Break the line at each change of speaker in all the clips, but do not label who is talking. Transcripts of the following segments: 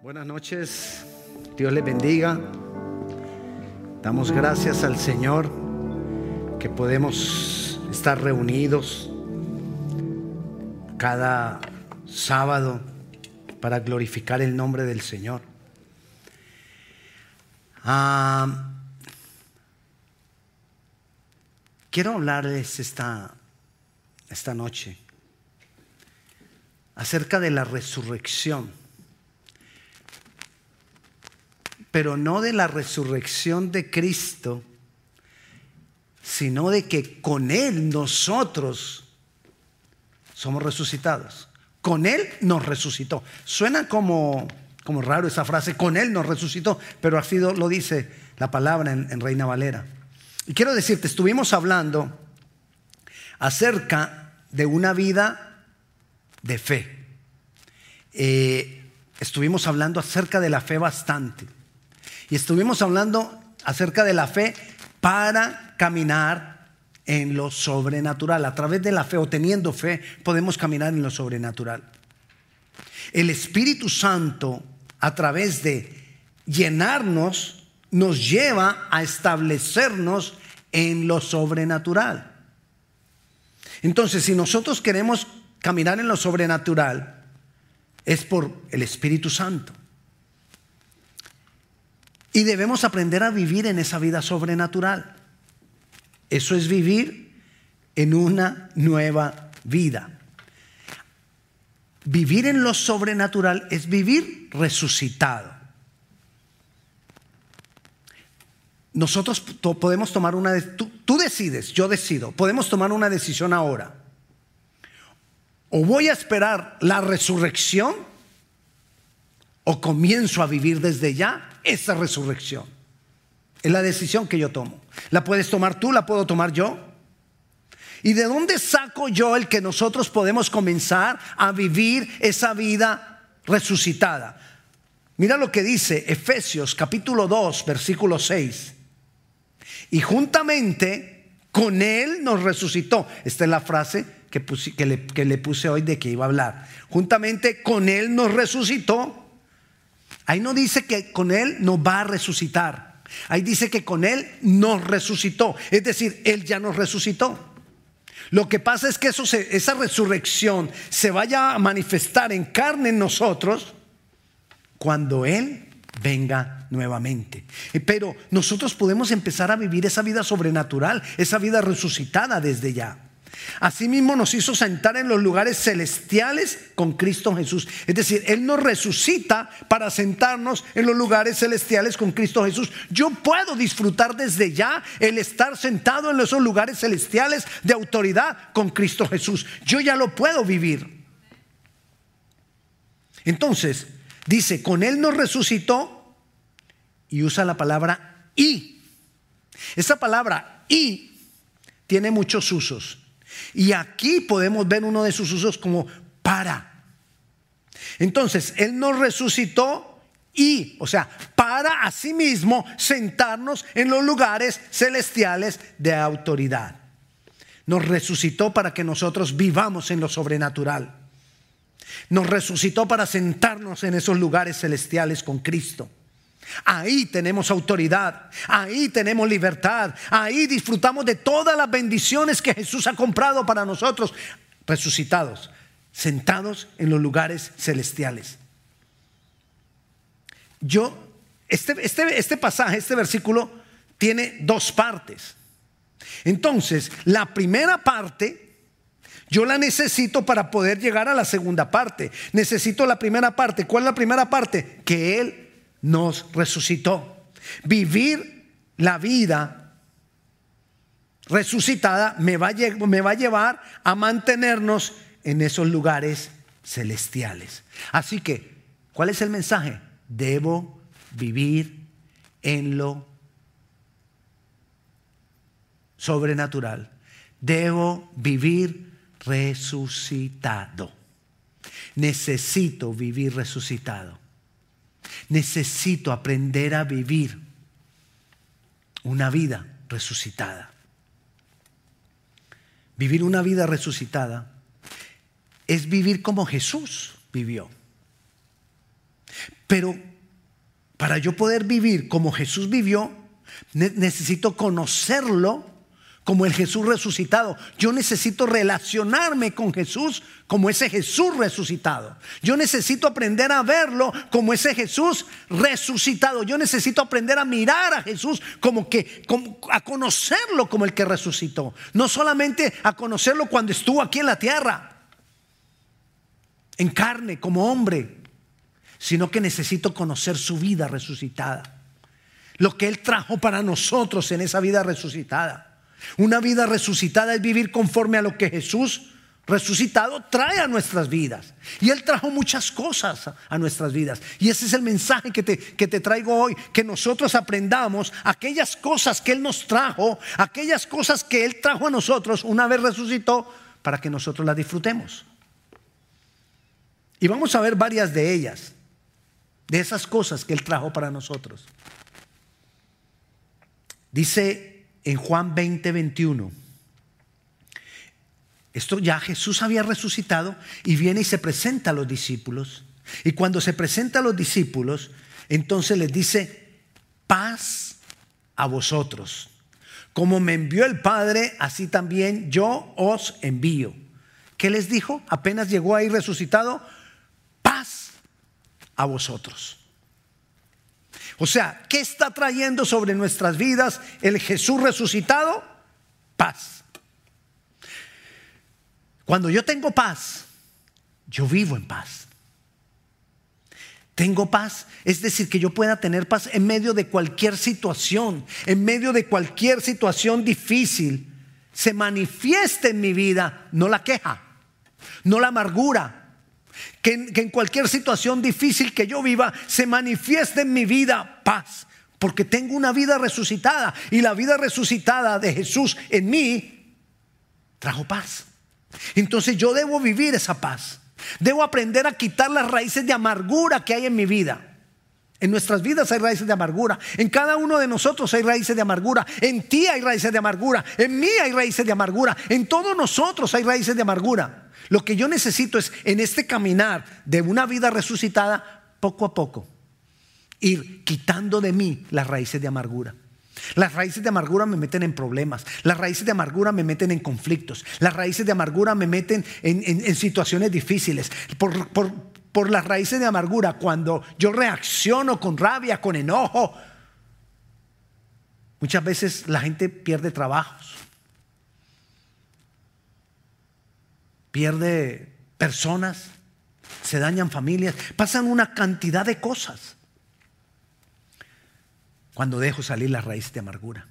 Buenas noches, Dios les bendiga. Damos gracias al Señor que podemos estar reunidos cada sábado para glorificar el nombre del Señor. Ah, quiero hablarles esta, esta noche acerca de la resurrección pero no de la resurrección de Cristo, sino de que con Él nosotros somos resucitados. Con Él nos resucitó. Suena como, como raro esa frase, con Él nos resucitó, pero así lo dice la palabra en, Reina Valera. Y quiero decirte, estuvimos hablando acerca de una vida de fe. Eh, estuvimos hablando acerca de la fe bastante. Y estuvimos hablando acerca de la fe para caminar en lo sobrenatural. A través de la fe o teniendo fe podemos caminar en lo sobrenatural. El Espíritu Santo, a través de llenarnos, nos lleva a establecernos en lo sobrenatural. Entonces, si nosotros queremos caminar en lo sobrenatural, es por el Espíritu Santo. Y debemos aprender a vivir en esa vida sobrenatural. Eso es vivir en una nueva vida. Vivir en lo sobrenatural es vivir resucitado. Nosotros podemos tomar una tú, tú decides, yo decido, podemos tomar una decisión ahora. O voy a esperar la resurrección o comienzo a vivir desde ya esa resurrección. Es la decisión que yo tomo. La puedes tomar tú, la puedo tomar yo. ¿Y de dónde saco yo el que nosotros podemos comenzar a vivir esa vida resucitada? Mira lo que dice Efesios capítulo 2, versículo 6. Y juntamente con Él nos resucitó. Esta es la frase que, que, le, que le puse hoy de que iba a hablar. Juntamente con Él nos resucitó Ahí no dice que con Él nos va a resucitar. Ahí dice que con Él nos resucitó. Es decir, Él ya nos resucitó. Lo que pasa es que esa resurrección se vaya a manifestar en carne en nosotros cuando Él venga nuevamente. Pero nosotros podemos empezar a vivir esa vida sobrenatural, esa vida resucitada desde ya. Asimismo nos hizo sentar en los lugares celestiales con Cristo Jesús. Es decir, Él nos resucita para sentarnos en los lugares celestiales con Cristo Jesús. Yo puedo disfrutar desde ya el estar sentado en esos lugares celestiales de autoridad con Cristo Jesús. Yo ya lo puedo vivir. Entonces, dice, con Él nos resucitó y usa la palabra y. Esa palabra y tiene muchos usos. Y aquí podemos ver uno de sus usos como para. Entonces, Él nos resucitó y, o sea, para asimismo sentarnos en los lugares celestiales de autoridad. Nos resucitó para que nosotros vivamos en lo sobrenatural. Nos resucitó para sentarnos en esos lugares celestiales con Cristo. Ahí tenemos autoridad, ahí tenemos libertad, ahí disfrutamos de todas las bendiciones que Jesús ha comprado para nosotros, resucitados, sentados en los lugares celestiales. Yo, este, este, este pasaje, este versículo, tiene dos partes. Entonces, la primera parte yo la necesito para poder llegar a la segunda parte. Necesito la primera parte. ¿Cuál es la primera parte? Que Él nos resucitó. Vivir la vida resucitada me va, a, llevar a mantenernos en esos lugares celestiales. Así que, ¿cuál es el mensaje? Debo vivir en lo sobrenatural. Debo vivir resucitado. Necesito vivir resucitado. Necesito aprender a vivir una vida resucitada. Vivir una vida resucitada es vivir como Jesús vivió. Pero para yo poder vivir como Jesús vivió, necesito conocerlo como el Jesús resucitado. Yo necesito relacionarme con Jesús como ese Jesús resucitado. Yo necesito aprender a verlo como ese Jesús resucitado. Yo necesito aprender a mirar a Jesús como que a conocerlo como el que resucitó. No solamente a conocerlo cuando estuvo aquí en la tierra, en carne, como hombre, sino que necesito conocer su vida resucitada. Lo que Él trajo para nosotros en esa vida resucitada. Una vida resucitada es vivir conforme a lo que Jesús resucitado trae a nuestras vidas. Y Él trajo muchas cosas a nuestras vidas. Y ese es el mensaje que te, que te traigo hoy, que nosotros aprendamos aquellas cosas que Él nos trajo, aquellas cosas que Él trajo a nosotros una vez resucitó, para que nosotros las disfrutemos. Y vamos a ver varias de ellas, de esas cosas que Él trajo para nosotros. Dice en Juan 20, 21. Esto ya Jesús había resucitado y viene y se presenta a los discípulos. Y cuando se presenta a los discípulos, entonces les dice, paz a vosotros. Como me envió el Padre, así también yo os envío. ¿Qué les dijo? Apenas llegó ahí resucitado, paz a vosotros. O sea, ¿qué está trayendo sobre nuestras vidas el Jesús resucitado? Paz. Cuando yo tengo paz, yo vivo en paz. Tengo paz, es decir, que yo pueda tener paz en medio de cualquier situación, en medio de cualquier situación difícil, se manifieste en mi vida, no la queja, no la amargura, que en, cualquier situación difícil que yo viva se manifieste en mi vida paz. Porque tengo una vida resucitada y la vida resucitada de Jesús en mí trajo paz. Entonces yo debo vivir esa paz. Debo aprender a quitar las raíces de amargura que hay en mi vida. En nuestras vidas hay raíces de amargura. En cada uno de nosotros hay raíces de amargura. En ti hay raíces de amargura. En mí hay raíces de amargura. En todos nosotros hay raíces de amargura. Lo que yo necesito es en este caminar de una vida resucitada, poco a poco, ir quitando de mí las raíces de amargura. Las raíces de amargura me meten en problemas, las raíces de amargura me meten en conflictos, las raíces de amargura me meten en, situaciones difíciles. Por, las raíces de amargura, cuando yo reacciono con rabia, con enojo, muchas veces la gente pierde trabajos, pierde personas, se dañan familias, pasan una cantidad de cosas cuando dejo salir la raíz de amargura.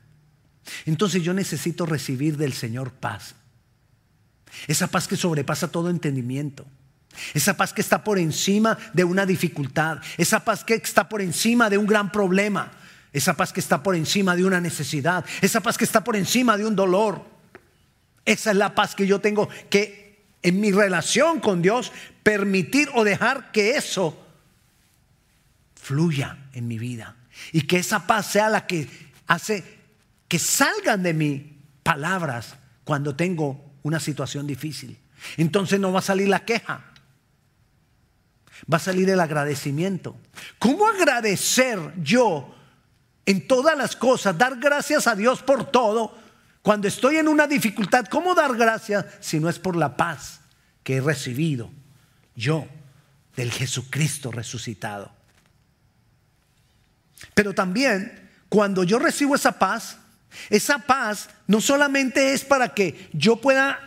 Entonces yo necesito recibir del Señor paz. Esa paz que sobrepasa todo entendimiento. Esa paz que está por encima de una dificultad. Esa paz que está por encima de un gran problema. Esa paz que está por encima de una necesidad. Esa paz que está por encima de un dolor. Esa es la paz que yo tengo que en mi relación con Dios, permitir o dejar que eso fluya en mi vida. Y que esa paz sea la que hace que salgan de mí palabras cuando tengo una situación difícil. Entonces no va a salir la queja, va a salir el agradecimiento. ¿Cómo agradecer yo en todas las cosas, dar gracias a Dios por todo? Cuando estoy en una dificultad, ¿cómo dar gracias si no es por la paz que he recibido yo del Jesucristo resucitado? Pero también, cuando yo recibo esa paz, esa paz no solamente es para que yo pueda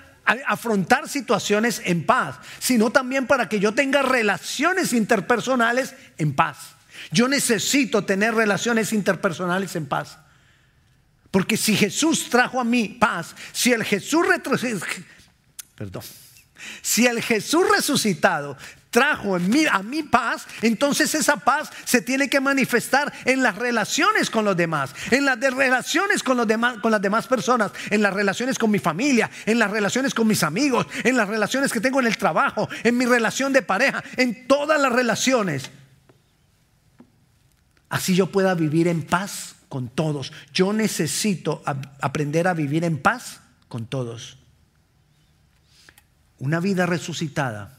afrontar situaciones en paz, sino también para que yo tenga relaciones interpersonales en paz. Yo necesito tener relaciones interpersonales en paz. Porque si Jesús trajo a mí paz, si el Jesús si el Jesús resucitado trajo en mí, paz, entonces esa paz se tiene que manifestar en las relaciones con los demás, en las relaciones con las demás personas, en las relaciones con mi familia, en las relaciones con mis amigos, en las relaciones que tengo en el trabajo, en mi relación de pareja, en todas las relaciones. Así yo pueda vivir en paz con todos. Yo necesito aprender a vivir en paz con todos. Una vida resucitada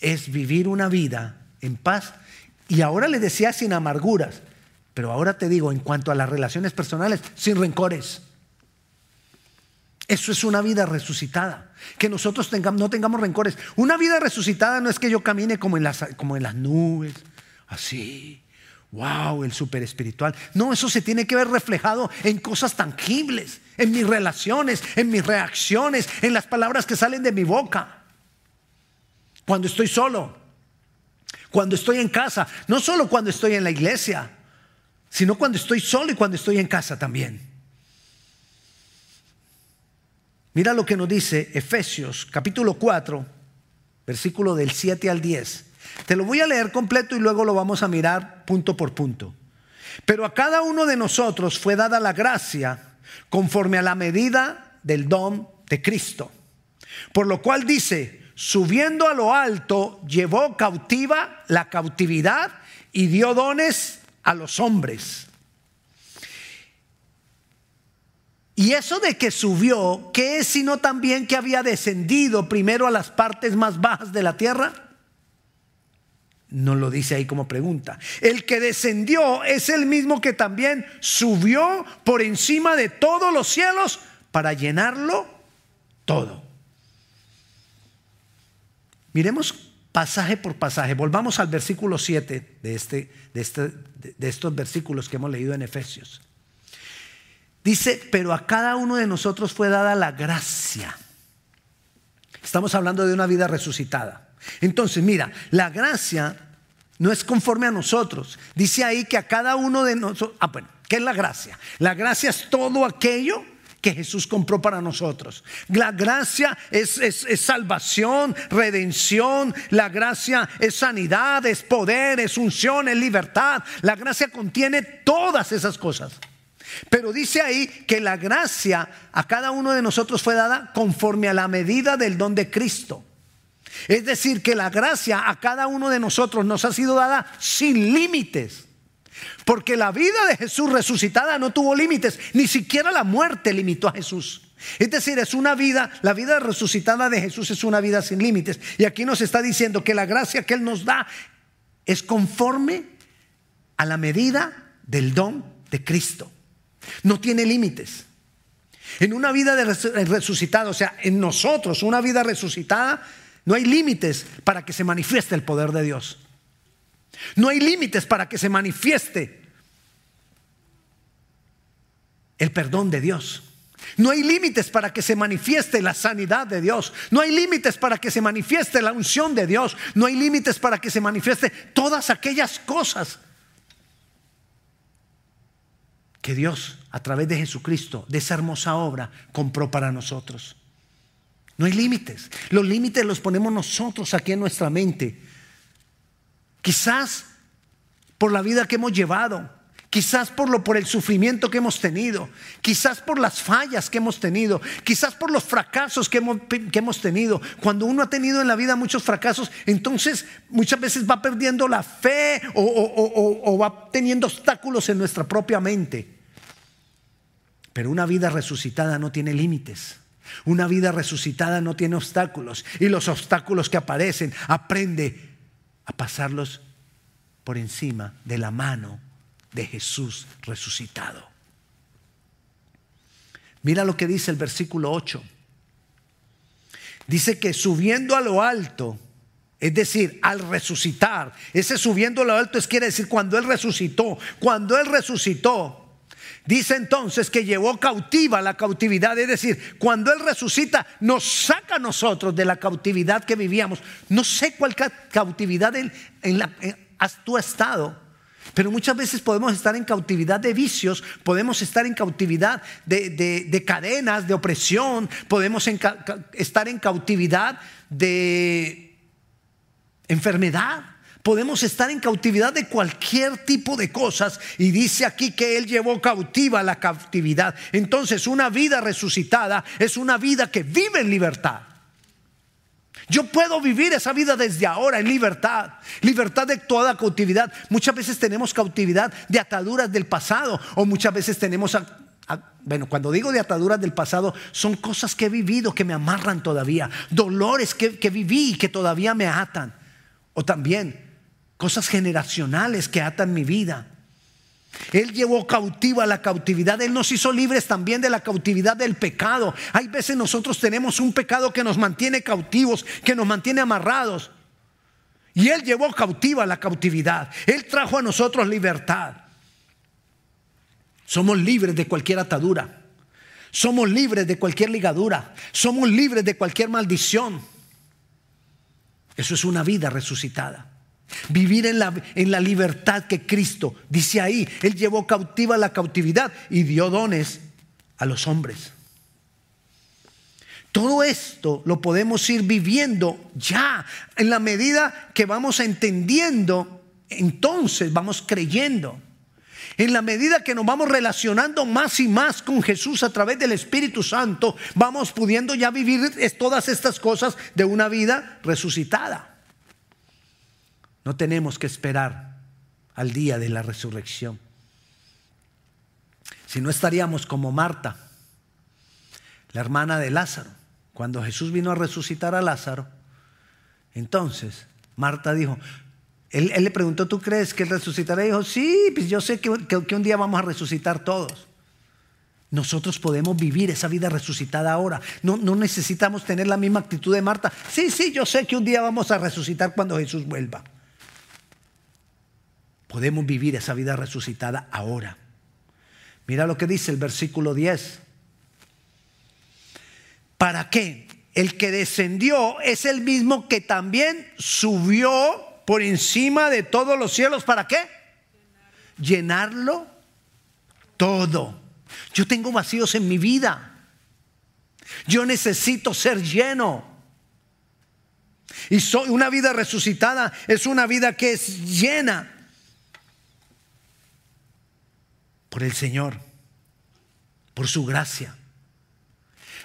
es vivir una vida en paz Y ahora le decía sin amarguras. Pero ahora te digo, en cuanto a las relaciones personales, sin rencores. Eso es una vida resucitada. Que nosotros no tengamos rencores. Una vida resucitada no es que yo camine como en las, como en las nubes, así. Wow, el super espiritual. No, eso se tiene que ver reflejado en cosas tangibles, en mis relaciones, en mis reacciones, en las palabras que salen de mi boca. Cuando estoy solo, cuando estoy en casa, no solo cuando estoy en la iglesia, sino cuando estoy solo y cuando estoy en casa también. Mira lo que nos dice Efesios capítulo 4, versículo del 7 al 10. Te lo voy a leer completo y luego lo vamos a mirar punto por punto. Pero a cada uno de nosotros fue dada la gracia conforme a la medida del don de Cristo. Por lo cual dice, subiendo a lo alto, llevó cautiva la cautividad y dio dones a los hombres. Y eso de que subió, ¿qué es sino también que había descendido primero a las partes más bajas de la tierra? No lo dice ahí como pregunta. El que descendió es el mismo que también subió por encima de todos los cielos para llenarlo todo. Miremos pasaje por pasaje. Volvamos al versículo 7 de, este, de, este, de estos versículos que hemos leído en Efesios. Dice, pero a cada uno de nosotros fue dada la gracia. Estamos hablando de una vida resucitada. Entonces, mira, la gracia no es conforme a nosotros. Dice ahí que a cada uno de nosotros, ah, bueno, ¿qué es la gracia? La gracia es todo aquello que Jesús compró para nosotros. La gracia es, es, salvación, redención, la gracia es sanidad, es poder, es unción, es libertad. La gracia contiene todas esas cosas. Pero dice ahí que la gracia a cada uno de nosotros fue dada conforme a la medida del don de Cristo. Es decir, que la gracia a cada uno de nosotros nos ha sido dada sin límites. Porque la vida de Jesús resucitada no tuvo límites, ni siquiera la muerte limitó a Jesús. Es decir, es una vida, la vida resucitada de Jesús es una vida sin límites. Y aquí nos está diciendo que la gracia que Él nos da es conforme a la medida del don de Cristo. No tiene límites. En una vida de resucitada, o sea, en nosotros, una vida resucitada, no hay límites para que se manifieste el poder de Dios. No hay límites para que se manifieste el perdón de Dios. No hay límites para que se manifieste la sanidad de Dios. No hay límites para que se manifieste la unción de Dios. No hay límites para que se manifieste todas aquellas cosas que Dios, a través de Jesucristo, de esa hermosa obra, compró para nosotros. No hay límites. Los límites los ponemos nosotros aquí en nuestra mente. Quizás por la vida que hemos llevado, quizás por lo por el sufrimiento que hemos tenido, quizás por las fallas que hemos tenido, quizás por los fracasos que hemos, que hemos tenido. Cuando uno ha tenido en la vida muchos fracasos, entonces muchas veces va perdiendo la fe o va teniendo obstáculos en nuestra propia mente. Pero una vida resucitada no tiene límites. Una vida resucitada no tiene obstáculos y los obstáculos que aparecen aprende a pasarlos por encima de la mano de Jesús resucitado. Mira lo que dice el versículo 8. Dice que subiendo a lo alto, es decir, al resucitar, ese subiendo a lo alto es quiere decir cuando Él resucitó, cuando Él resucitó, Dice entonces que llevó cautiva la cautividad, es decir, cuando Él resucita, nos saca a nosotros de la cautividad que vivíamos. No sé cuál cautividad en, la, has tú estado, pero muchas veces podemos estar en cautividad de vicios, podemos estar en cautividad de, cadenas, de opresión, podemos estar en cautividad de enfermedad. Podemos estar en cautividad de cualquier tipo de cosas y dice aquí que Él llevó cautiva la cautividad. Entonces una vida resucitada es una vida que vive en libertad. Yo puedo vivir esa vida desde ahora en libertad, libertad de toda cautividad. Muchas veces tenemos cautividad de ataduras del pasado o muchas veces tenemos, bueno, cuando digo de ataduras del pasado, son cosas que he vivido que me amarran todavía, dolores que, que viví y que todavía me atan. O también cosas generacionales que atan mi vida. Él llevó cautiva la cautividad. Él nos hizo libres también de la cautividad del pecado. Hay veces nosotros tenemos un pecado que nos mantiene cautivos, que nos mantiene amarrados. Y Él llevó cautiva la cautividad. Él trajo a nosotros libertad. Somos libres de cualquier atadura. Somos libres de cualquier ligadura. Somos libres de cualquier maldición. Eso es una vida resucitada. Vivir en la, en la libertad que Cristo, dice ahí, Él llevó cautiva la cautividad y dio dones a los hombres. Todo esto lo podemos ir viviendo ya en la medida que vamos entendiendo, entonces vamos creyendo. En la medida que nos vamos relacionando más y más con Jesús a través del Espíritu Santo, vamos pudiendo ya vivir todas estas cosas de una vida resucitada. No tenemos que esperar al día de la resurrección. Si no estaríamos como Marta, la hermana de Lázaro cuando Jesús vino a resucitar a Lázaro, entonces Marta dijo, él, le preguntó, ¿tú crees que él resucitará? Y dijo, sí, pues yo sé que, un día vamos a resucitar todos. Nosotros podemos vivir esa vida resucitada ahora. No, no necesitamos tener la misma actitud de Marta. Sí, sí, yo sé que un día vamos a resucitar cuando Jesús vuelva. Podemos vivir esa vida resucitada ahora. Mira lo que dice el versículo 10. ¿Para qué? El que descendió es el mismo que también subió por encima de todos los cielos. ¿Para qué? Llenarlo todo. Yo tengo vacíos en mi vida. Yo necesito ser lleno. Y soy una vida resucitada es una vida que es llena por el Señor, por su gracia.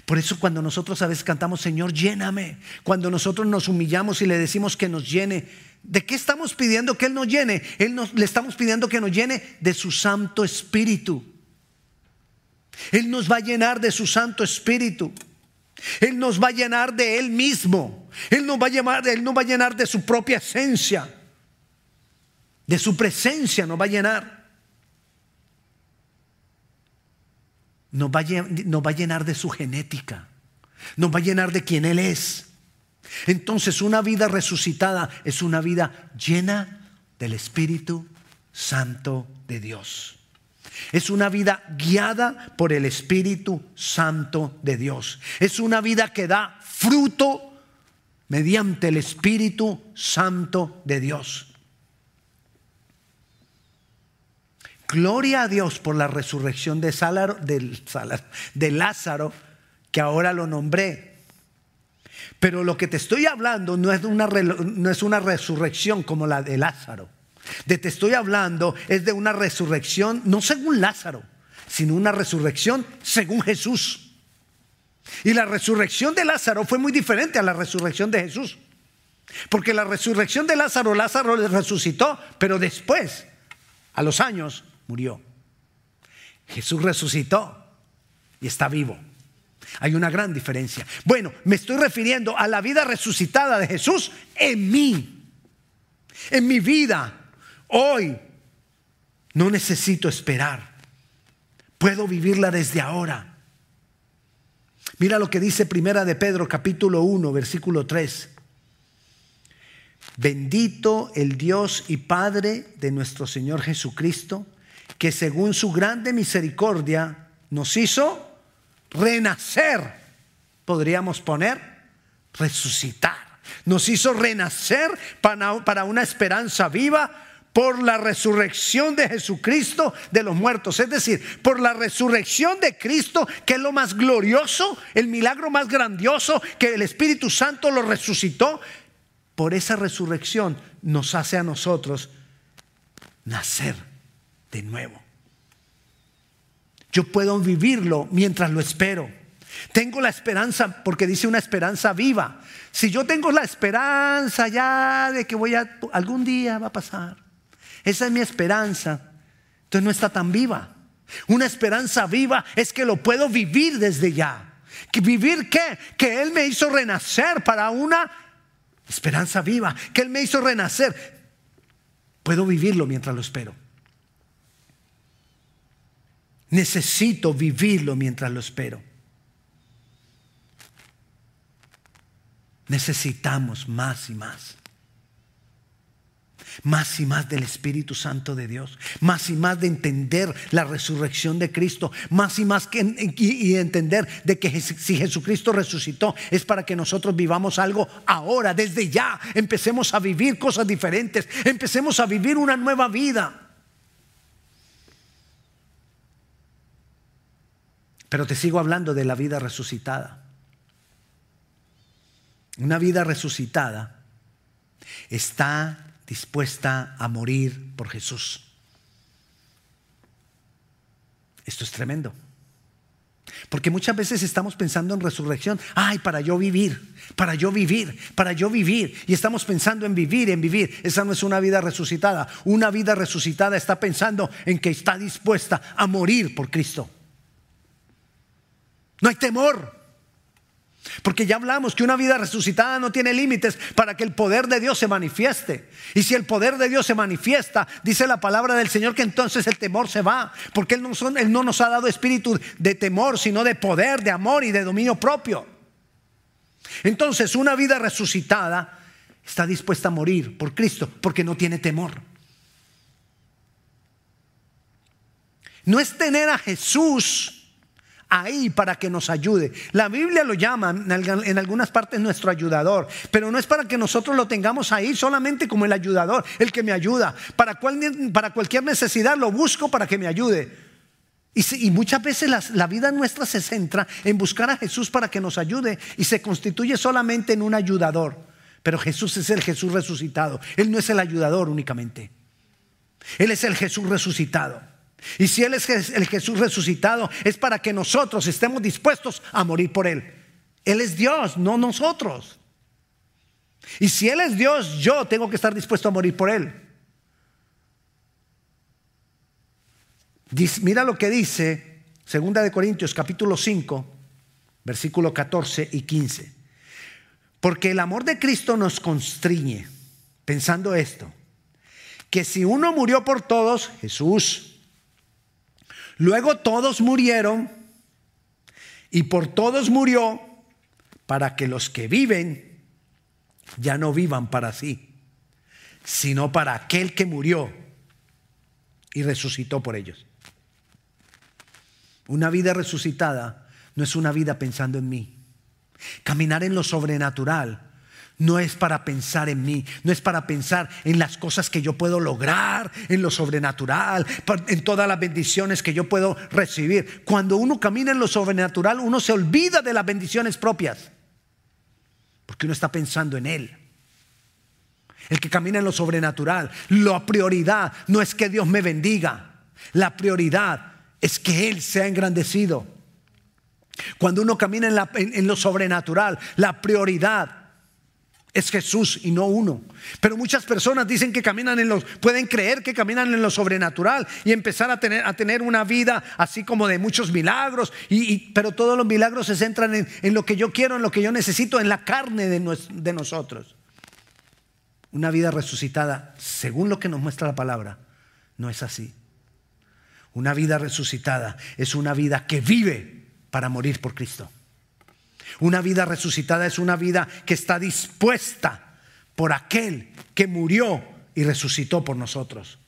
Por eso cuando nosotros a veces cantamos, Señor, lléname, cuando nosotros nos humillamos y le decimos que nos llene, ¿de qué estamos pidiendo que Él nos llene? Él nos, le estamos pidiendo que nos llene de su Santo Espíritu. Él nos va a llenar de su Santo Espíritu. Él nos va a llenar de Él mismo. Él nos va a, llenar, Él nos va a llenar de su propia esencia. De su presencia nos va a llenar. Nos va, a llenar de su genética, nos va a llenar de quien Él es. Entonces una vida resucitada es una vida llena del Espíritu Santo de Dios. Es una vida guiada por el Espíritu Santo de Dios. Es una vida que da fruto mediante el Espíritu Santo de Dios. Gloria a Dios por la resurrección de, Lázaro, que ahora lo nombré. Pero lo que te estoy hablando no es, una, no es una resurrección como la de Lázaro. De te estoy hablando es de una resurrección no según Lázaro, sino una resurrección según Jesús. Y la resurrección de Lázaro fue muy diferente a la resurrección de Jesús. Porque la resurrección de Lázaro, Lázaro le resucitó, pero después, a los años, murió. Jesús resucitó y está vivo. Hay una gran diferencia. Bueno, me estoy refiriendo a la vida resucitada de Jesús en mí, en mi vida. Hoy no necesito esperar. Puedo vivirla desde ahora. Mira lo que dice Primera de Pedro capítulo 1, versículo 3. Bendito el Dios y Padre de nuestro Señor Jesucristo que según su grande misericordia nos hizo renacer, podríamos poner, resucitar. Nos hizo renacer para, una esperanza viva por la resurrección de Jesucristo de los muertos. Es decir, por la resurrección de Cristo, que es lo más glorioso, el milagro más grandioso, que el Espíritu Santo lo resucitó. Por esa resurrección nos hace a nosotros nacer de nuevo. Yo puedo vivirlo mientras lo espero. Tengo la esperanza, porque dice una esperanza viva. Si yo tengo la esperanza ya de que voy a, algún día va a pasar. Esa es mi esperanza. Entonces no está tan viva. Una esperanza viva es que lo puedo vivir desde ya. ¿Que ¿Vivir qué? Que Él me hizo renacer para una esperanza viva. Que Él me hizo renacer. Puedo vivirlo mientras lo espero. Necesito vivirlo mientras lo espero. Necesitamos más y más. Más y más del Espíritu Santo de Dios. Más y más de entender la resurrección de Cristo. Más y más que, y, entender de que si Jesucristo resucitó es para que nosotros vivamos algo ahora, desde ya. Empecemos a vivir cosas diferentes. Empecemos a vivir una nueva vida. Pero te sigo hablando de la vida resucitada. Una vida resucitada está dispuesta a morir por Jesús. Esto es tremendo. Porque muchas veces estamos pensando en resurrección, ay, para yo vivir, para yo vivir, para yo vivir. Y estamos pensando en vivir, en vivir. Esa no es una vida resucitada. Una vida resucitada está pensando en que está dispuesta a morir por Cristo. No hay temor. Porque ya hablamos que una vida resucitada no tiene límites para que el poder de Dios se manifieste. Y si el poder de Dios se manifiesta, dice la palabra del Señor que entonces el temor se va. Porque Él no, nos ha dado espíritu de temor, sino de poder, de amor y de dominio propio. Entonces una vida resucitada está dispuesta a morir por Cristo porque no tiene temor. No es tener a Jesús ahí para que nos ayude. La Biblia lo llama en algunas partes nuestro ayudador, pero no es para que nosotros lo tengamos ahí solamente como el ayudador, el que me ayuda. Para, para cualquier necesidad lo busco para que me ayude. Y, muchas veces la vida nuestra se centra en buscar a Jesús para que nos ayude y se constituye solamente en un ayudador. Pero Jesús es el Jesús resucitado. Él no es el ayudador únicamente. Él es el Jesús resucitado. Y si Él es el Jesús resucitado, es para que nosotros estemos dispuestos a morir por Él. Él es Dios, no nosotros. Y si Él es Dios, yo tengo que estar dispuesto a morir por Él. Mira lo que dice Segunda de Corintios capítulo 5, versículo 14 y 15. Porque el amor de Cristo nos constriñe, pensando esto, que si uno murió por todos, Jesús, Luego todos murieron y por todos murió para que los que viven ya no vivan para sí, sino para aquel que murió y resucitó por ellos. Una vida resucitada no es una vida pensando en mí. Caminar en lo sobrenatural no es para pensar en mí, no es para pensar en las cosas que yo puedo lograr, en lo sobrenatural, en todas las bendiciones que yo puedo recibir. Cuando uno camina en lo sobrenatural, uno se olvida de las bendiciones propias, porque uno está pensando en Él. El que camina en lo sobrenatural, la prioridad no es que Dios me bendiga, la prioridad es que Él sea engrandecido. Cuando uno camina en, en lo sobrenatural, la prioridad es Jesús y no uno. Pero muchas personas dicen que caminan en los, pueden creer que caminan en lo sobrenatural y empezar a tener, a tener una vida así como de muchos milagros. Y, pero todos los milagros se centran en, lo que yo quiero, en lo que yo necesito, en la carne de, de nosotros. Una vida resucitada, según lo que nos muestra la palabra, no es así. Una vida resucitada es una vida que vive para morir por Cristo. Una vida resucitada es una vida que está dispuesta por aquel que murió y resucitó por nosotros.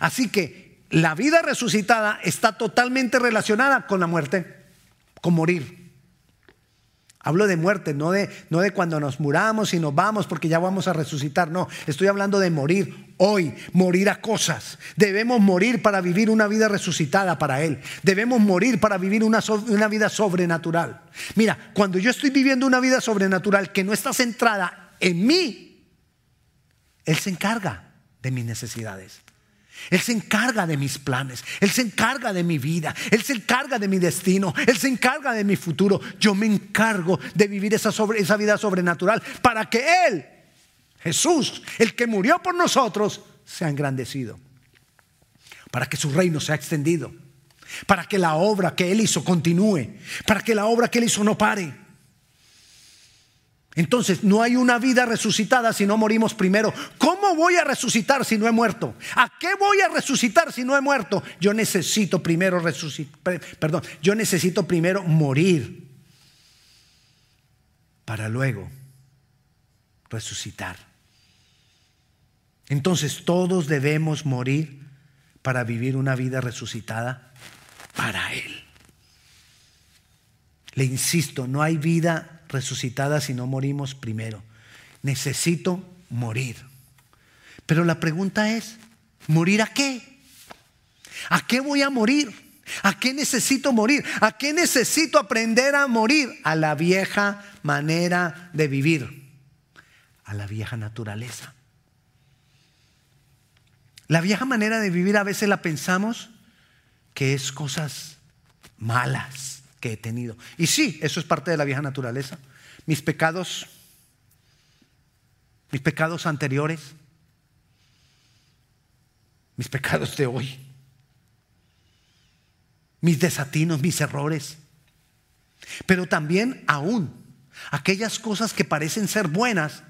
Así que la vida resucitada está totalmente relacionada con la muerte, con morir. Hablo de muerte, no de, no de cuando nos muramos y nos vamos porque ya vamos a resucitar. No, estoy hablando de morir hoy, morir a cosas. Debemos morir para vivir una vida resucitada para Él. Debemos morir para vivir una, una vida sobrenatural. Mira, cuando yo estoy viviendo una vida sobrenatural que no está centrada en mí, Él se encarga de mis necesidades. Él se encarga de mis planes, Él se encarga de mi vida, Él se encarga de mi destino, Él se encarga de mi futuro. Yo me encargo de vivir esa, vida sobrenatural para que Él, Jesús, el que murió por nosotros, sea engrandecido, para que su reino sea extendido, para que la obra que Él hizo continúe, para que la obra que Él hizo no pare. Entonces, no hay una vida resucitada si no morimos primero. ¿Cómo voy a resucitar si no he muerto? ¿A qué voy a resucitar si no he muerto? Yo necesito primero resucitar, perdón, yo necesito primero morir para luego resucitar. Entonces, todos debemos morir para vivir una vida resucitada para Él. Le insisto, no hay vida resucitada si no morimos primero. Necesito morir. Pero la pregunta es, ¿morir a qué? ¿A qué voy a morir? ¿A qué necesito morir? ¿A qué necesito aprender a morir? A la vieja manera de vivir, a la vieja naturaleza. La vieja manera de vivir a veces la pensamos que es cosas malas que he tenido. Y sí, eso es parte de la vieja naturaleza. Mis pecados, mis pecados anteriores, mis pecados de hoy, mis desatinos, mis errores. Pero también aún aquellas cosas que parecen ser buenas,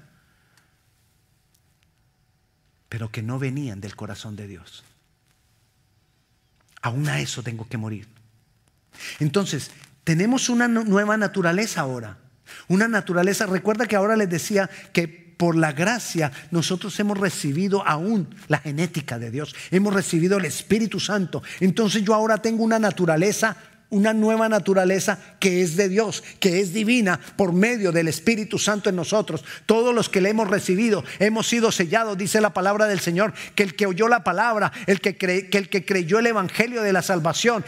pero que no venían del corazón de Dios. Aún a eso tengo que morir. Entonces, tenemos una nueva naturaleza ahora. Una naturaleza, recuerda que ahora les decía que por la gracia nosotros hemos recibido aún la genética de Dios, hemos recibido el Espíritu Santo. Entonces yo ahora tengo una naturaleza una nueva naturaleza que es de Dios, que es divina por medio del Espíritu Santo en nosotros. Todos los que le hemos recibido hemos sido sellados, dice la palabra del Señor, que el que oyó la palabra, el que, que el que creyó el Evangelio de la salvación,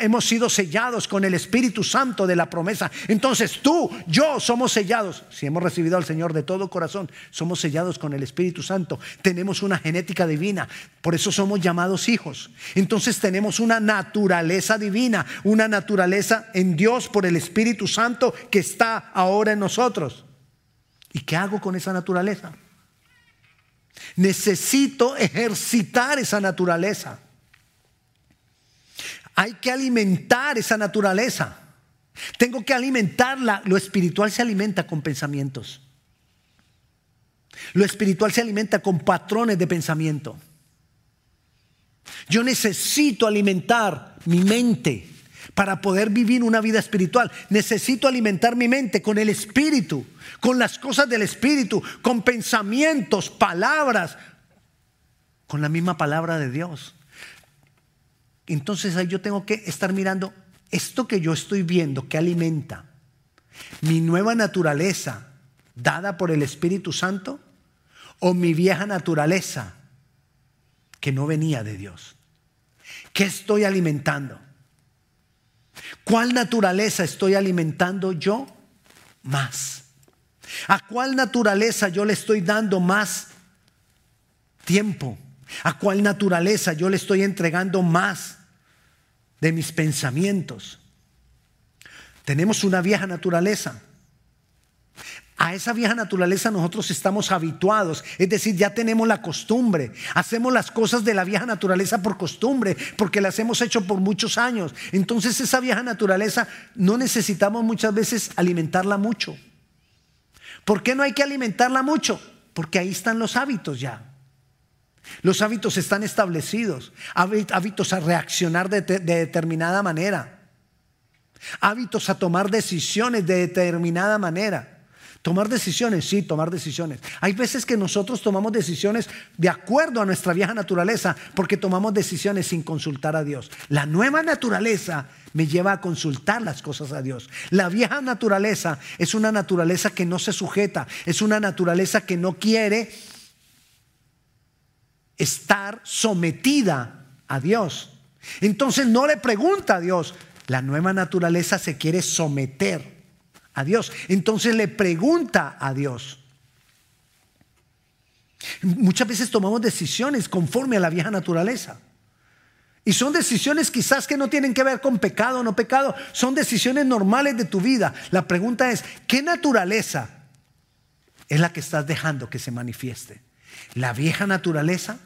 hemos sido sellados con el Espíritu Santo de la promesa. Entonces tú, yo somos sellados, si hemos recibido al Señor de todo corazón, somos sellados con el Espíritu Santo. Tenemos una genética divina, por eso somos llamados hijos. Entonces tenemos una naturaleza divina, una naturaleza en Dios por el Espíritu Santo que está ahora en nosotros. ¿Y qué hago con esa naturaleza? Necesito ejercitar esa naturaleza. Hay que alimentar esa naturaleza. Tengo que alimentarla. Lo espiritual se alimenta con pensamientos. Lo espiritual se alimenta con patrones de pensamiento. Yo necesito alimentar mi mente para poder vivir una vida espiritual. Necesito alimentar mi mente con el Espíritu, con las cosas del Espíritu, con pensamientos, palabras, con la misma palabra de Dios. Entonces ahí yo tengo que estar mirando esto que yo estoy viendo, que alimenta mi nueva naturaleza dada por el Espíritu Santo o mi vieja naturaleza que no venía de Dios. ¿Qué estoy alimentando? ¿Cuál naturaleza estoy alimentando yo más? ¿A cuál naturaleza yo le estoy dando más tiempo? ¿A cuál naturaleza yo le estoy entregando más de mis pensamientos? Tenemos una vieja naturaleza a esa vieja naturaleza nosotros estamos habituados, es decir, ya tenemos la costumbre, hacemos las cosas de la vieja naturaleza por costumbre, porque las hemos hecho por muchos años. Entonces esa vieja naturaleza no necesitamos muchas veces alimentarla mucho. ¿Por qué no hay que alimentarla mucho? Porque ahí están los hábitos ya. Los hábitos están establecidos, hábitos a reaccionar de, de determinada manera, hábitos a tomar decisiones de determinada manera. Tomar decisiones, sí, tomar decisiones. Hay veces que nosotros tomamos decisiones de acuerdo a nuestra vieja naturaleza porque tomamos decisiones sin consultar a Dios. La nueva naturaleza me lleva a consultar las cosas a Dios. La vieja naturaleza es una naturaleza que no se sujeta, es una naturaleza que no quiere estar sometida a Dios. Entonces no le pregunta a Dios, la nueva naturaleza se quiere someter a Dios. Entonces le pregunta a Dios. Muchas veces tomamos decisiones conforme a la vieja naturaleza. Y son decisiones quizás que no tienen que ver con pecado o no pecado, son decisiones normales de tu vida. La pregunta es, ¿qué naturaleza es la que estás dejando que se manifieste? ¿La vieja naturaleza?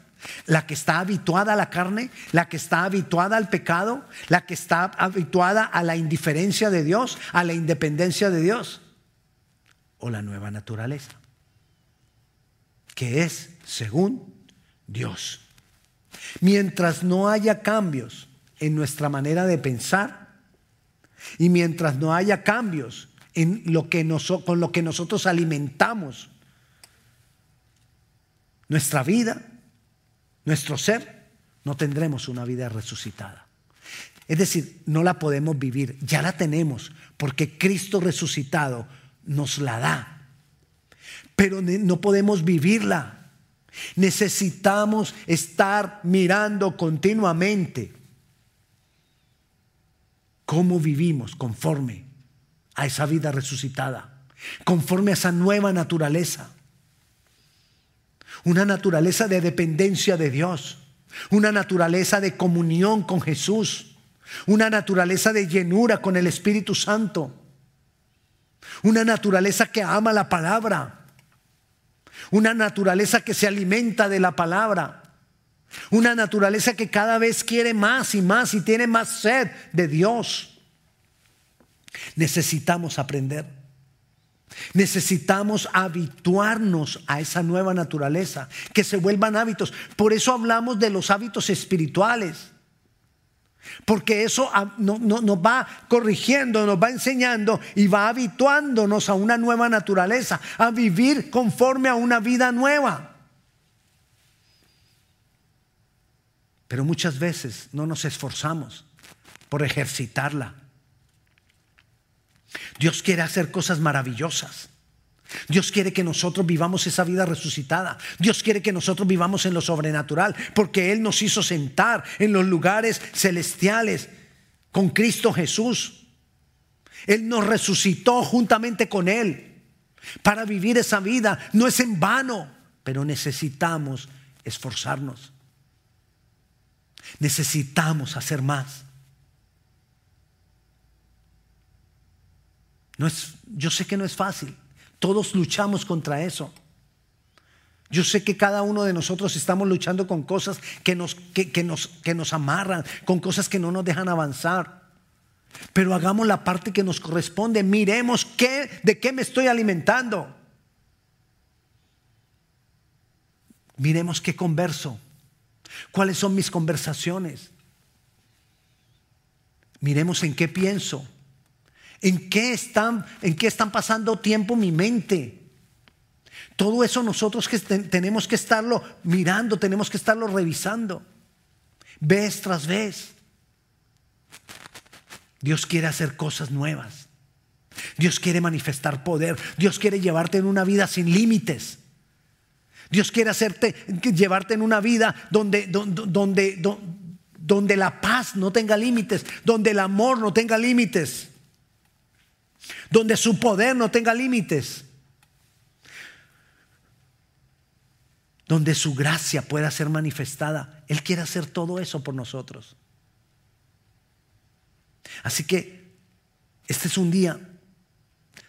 La que está habituada a la carne, la que está habituada al pecado, la que está habituada a la indiferencia de Dios, a la independencia de Dios. o la nueva naturaleza, que es según Dios. Mientras no haya cambios en nuestra manera de pensar y mientras no haya cambios en lo que con lo que nosotros alimentamos nuestra vida, nuestro ser, no tendremos una vida resucitada. Es decir, no la podemos vivir, ya la tenemos, porque Cristo resucitado nos la da. Pero no podemos vivirla. Necesitamos estar mirando continuamente cómo vivimos conforme a esa vida resucitada, conforme a esa nueva naturaleza. Una naturaleza de dependencia de Dios, una naturaleza de comunión con Jesús una naturaleza de llenura con el Espíritu Santo, una naturaleza que ama la palabra, una naturaleza que se alimenta de la palabra, una naturaleza que cada vez quiere más y más y tiene más sed de Dios. Necesitamos aprender. Necesitamos habituarnos a esa nueva naturaleza, que se vuelvan hábitos. Por eso hablamos de los hábitos espirituales. Porque eso nos va corrigiendo, nos va enseñando y va habituándonos a una nueva naturaleza, a vivir conforme a una vida nueva. Pero muchas veces no nos esforzamos por ejercitarla. Dios quiere hacer cosas maravillosas. Dios quiere que nosotros vivamos esa vida resucitada. Dios quiere que nosotros vivamos en lo sobrenatural, porque Él nos hizo sentar en los lugares celestiales con Cristo Jesús. Él nos resucitó juntamente con Él para vivir esa vida. No es en vano, pero necesitamos esforzarnos. Necesitamos hacer más. No es, yo sé que no es fácil. Todos luchamos contra eso. Yo sé que cada uno de nosotros estamos luchando con cosas que nos, que, nos, que nos amarran, con cosas que no nos dejan avanzar. Pero hagamos la parte que nos corresponde. Miremos qué, de qué me estoy alimentando. Miremos qué converso. ¿Cuáles son mis conversaciones? Miremos en qué pienso. ¿En qué están, en qué están pasando tiempo mi mente? Todo eso nosotros que tenemos que estarlo mirando, tenemos que estarlo revisando, vez tras vez. Dios quiere hacer cosas nuevas. Dios quiere manifestar poder. Dios quiere llevarte en una vida sin límites. Dios quiere hacerte, llevarte en una vida donde, donde, donde, donde la paz no tenga límites, donde el amor no tenga límites donde su poder no tenga límites, donde su gracia pueda ser manifestada. Él quiere hacer todo eso por nosotros. Así que este es un día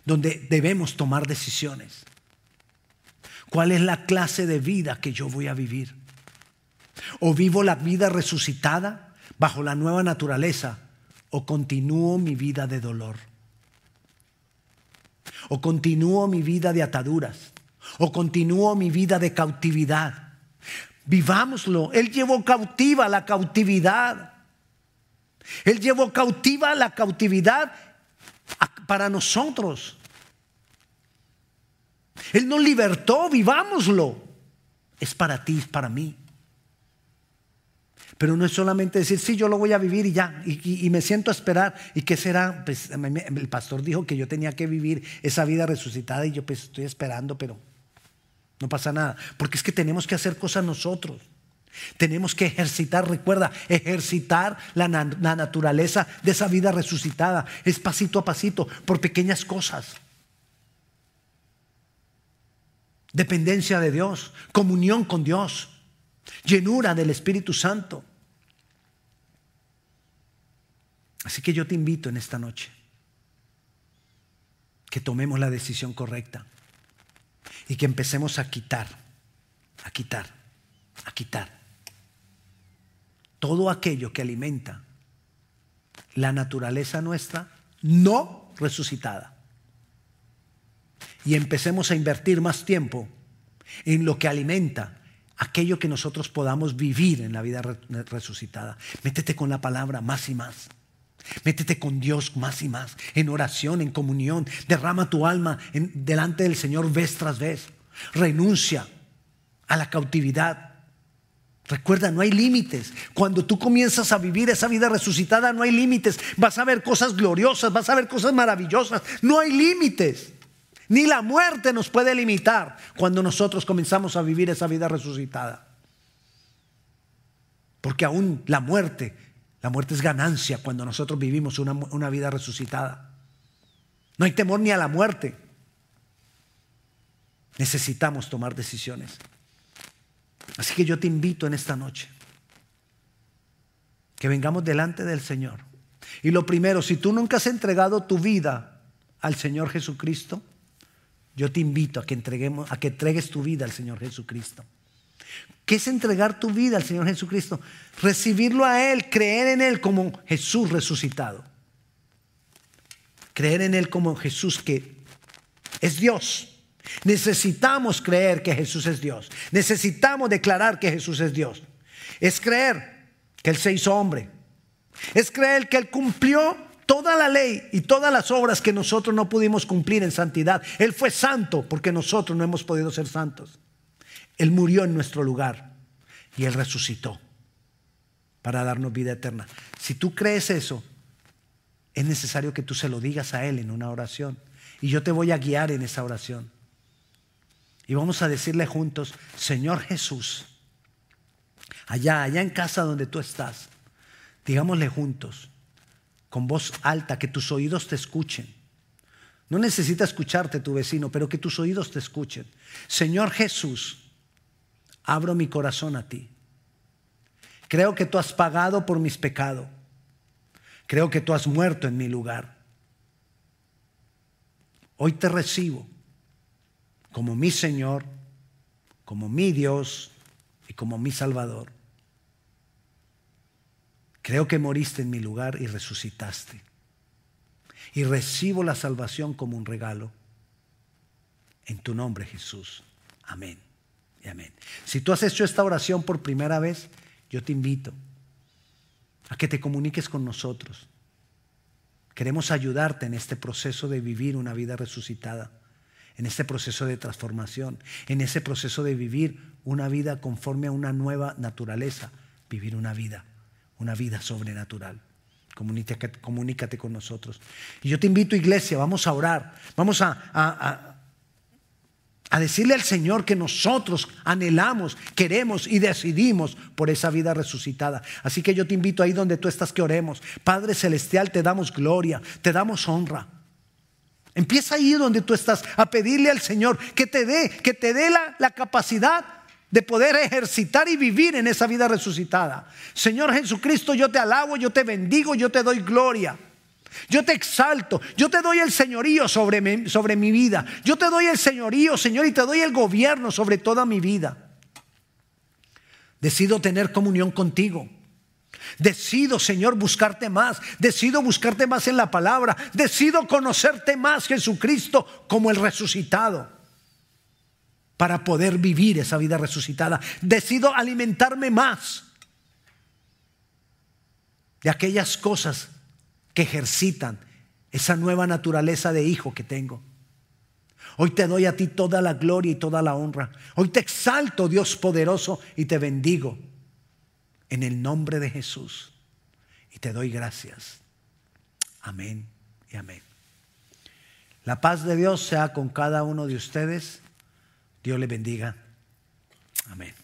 donde debemos tomar decisiones. ¿Cuál es la clase de vida que yo voy a vivir? ¿O vivo la vida resucitada bajo la nueva naturaleza? ¿O continúo mi vida de dolor? O continúo mi vida de ataduras, o continúo mi vida de cautividad. Vivámoslo. Él llevó cautiva la cautividad. Él llevó cautiva la cautividad para nosotros. Él nos libertó, vivámoslo. Es para ti, es para mí. Pero no es solamente decir, sí, yo lo voy a vivir y ya, y, me siento a esperar. ¿Y qué será? Pues el pastor dijo que yo tenía que vivir esa vida resucitada y yo pues estoy esperando, pero no pasa nada. Porque es que tenemos que hacer cosas nosotros. Tenemos que ejercitar, recuerda, ejercitar la, la naturaleza de esa vida resucitada. Es pasito a pasito, por pequeñas cosas. Dependencia de Dios, comunión con Dios, llenura del Espíritu Santo. Así que yo te invito en esta noche que tomemos la decisión correcta y que empecemos a quitar, a quitar, a quitar todo aquello que alimenta la naturaleza nuestra no resucitada y empecemos a invertir más tiempo en lo que alimenta aquello que nosotros podamos vivir en la vida resucitada. Métete con la palabra más y más. Métete con Dios más y más, en oración, en comunión. Derrama tu alma delante del Señor vez tras vez. Renuncia a la cautividad. Recuerda, no hay límites. Cuando tú comienzas a vivir esa vida resucitada, no hay límites. Vas a ver cosas gloriosas, vas a ver cosas maravillosas. No hay límites. Ni la muerte nos puede limitar cuando nosotros comenzamos a vivir esa vida resucitada. Porque aún la muerte, la muerte es ganancia cuando nosotros vivimos una, una vida resucitada. No hay temor ni a la muerte. Necesitamos tomar decisiones. Así que yo te invito en esta noche que vengamos delante del Señor. Y lo primero, si tú nunca has entregado tu vida al Señor Jesucristo, yo te invito a que, entreguemos, a que entregues tu vida al Señor Jesucristo. ¿Qué es entregar tu vida al Señor Jesucristo? Recibirlo a Él, creer en Él como Jesús resucitado. Creer en Él como Jesús que es Dios. Necesitamos creer que Jesús es Dios. Necesitamos declarar que Jesús es Dios. Es creer que Él se hizo hombre. Es creer que Él cumplió toda la ley y todas las obras que nosotros no pudimos cumplir en santidad. Él fue santo porque nosotros no hemos podido ser santos. Él murió en nuestro lugar y Él resucitó para darnos vida eterna. Si tú crees eso, es necesario que tú se lo digas a Él en una oración. Y yo te voy a guiar en esa oración. Y vamos a decirle juntos, Señor Jesús, allá, allá en casa donde tú estás, digámosle juntos, con voz alta, que tus oídos te escuchen. No necesita escucharte tu vecino, pero que tus oídos te escuchen. Señor Jesús, abro mi corazón a ti. Creo que tú has pagado por mis pecados. Creo que tú has muerto en mi lugar. Hoy te recibo como mi Señor, como mi Dios y como mi Salvador. Creo que moriste en mi lugar y resucitaste. Y recibo la salvación como un regalo. En tu nombre, Jesús. Amén. Amén. Si tú has hecho esta oración por primera vez, yo te invito a que te comuniques con nosotros. Queremos ayudarte en este proceso de vivir una vida resucitada, en este proceso de transformación, en ese proceso de vivir una vida conforme a una nueva naturaleza, vivir una vida una vida sobrenatural. Comunícate, comunícate, con nosotros. Y yo te invito, iglesia, vamos a orar. Vamos a, a decirle al Señor que nosotros anhelamos, queremos y decidimos por esa vida resucitada. Así que yo te invito ahí donde tú estás que oremos. Padre Celestial, te damos gloria, te damos honra. Empieza ahí donde tú estás a pedirle al Señor que te dé, que te dé la, la capacidad de poder ejercitar y vivir en esa vida resucitada. Señor Jesucristo, yo te alabo, yo te bendigo, yo te doy gloria. Yo te exalto, yo te doy el señorío sobre mi, sobre mi vida. Yo te doy el señorío, Señor, y te doy el gobierno sobre toda mi vida. Decido tener comunión contigo. Decido, Señor, buscarte más. Decido buscarte más en la palabra. Decido conocerte más, Jesucristo, como el resucitado para poder vivir esa vida resucitada. Decido alimentarme más de aquellas cosas que ejercitan esa nueva naturaleza de hijo que tengo. Hoy te doy a ti toda la gloria y toda la honra. Hoy te exalto, Dios poderoso, y te bendigo en el nombre de Jesús. Y te doy gracias. Amén y amén. La paz de Dios sea con cada uno de ustedes. Dios le bendiga. Amén.